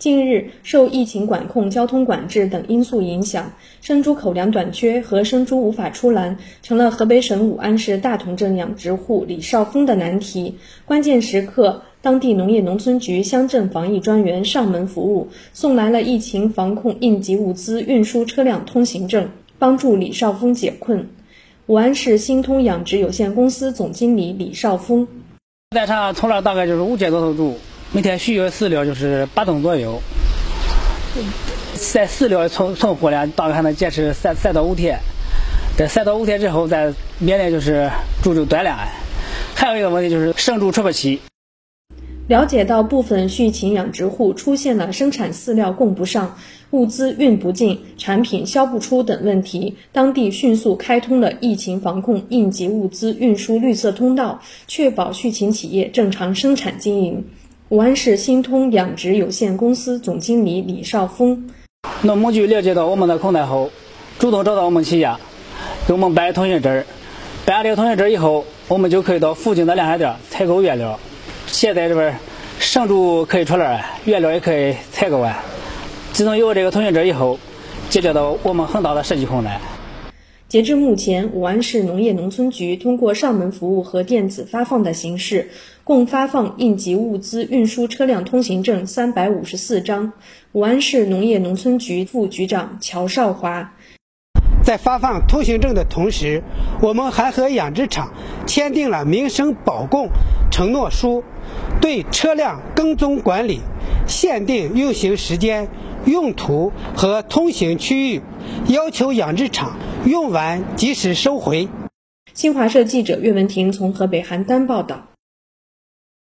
近日，受疫情管控、交通管制等因素影响，生猪口粮短缺和生猪无法出栏，成了河北省武安市大同镇养殖户李少峰的难题。关键时刻，当地农业农村局乡镇防疫专员上门服务，送来了疫情防控应急物资运输车辆通行证，帮助李少峰解困。武安市新通养殖有限公司总经理李少峰。在场从了大概就是五千多头猪，每天需要饲料就是八吨左右。在饲料存存货量大概还能坚持三三到五天。这三到五天之后，再面临就是猪就断粮。还有一个问题就是生猪出不齐。了解到部分畜禽养殖户出现了生产饲料供不上、物资运不进、产品销不出等问题，当地迅速开通了疫情防控应急物资运输绿色通道，确保畜禽企业正常生产经营。武安市新通养殖有限公司总经理李少峰：农牧局了解到我们的困难后，主动找到我们企业，给我们办通行证。办了这个通行证以后，我们就可以到附近的粮食店采购原料。现在这边生猪可以出栏，原料也可以采购完。自从有了这个通行证以后，解决了我们很大的实际困难。截至目前，武安市农业农村局通过上门服务和电子发放的形式，共发放应急物资运输车辆通行证三百五十四张。武安市农业农村局副局长乔少华。在发放通行证的同时，我们还和养殖场签订了民生保供承诺书，对车辆跟踪管理、限定运行时间、用途和通行区域，要求养殖场用完及时收回。新华社记者岳文婷从河北邯郸报道。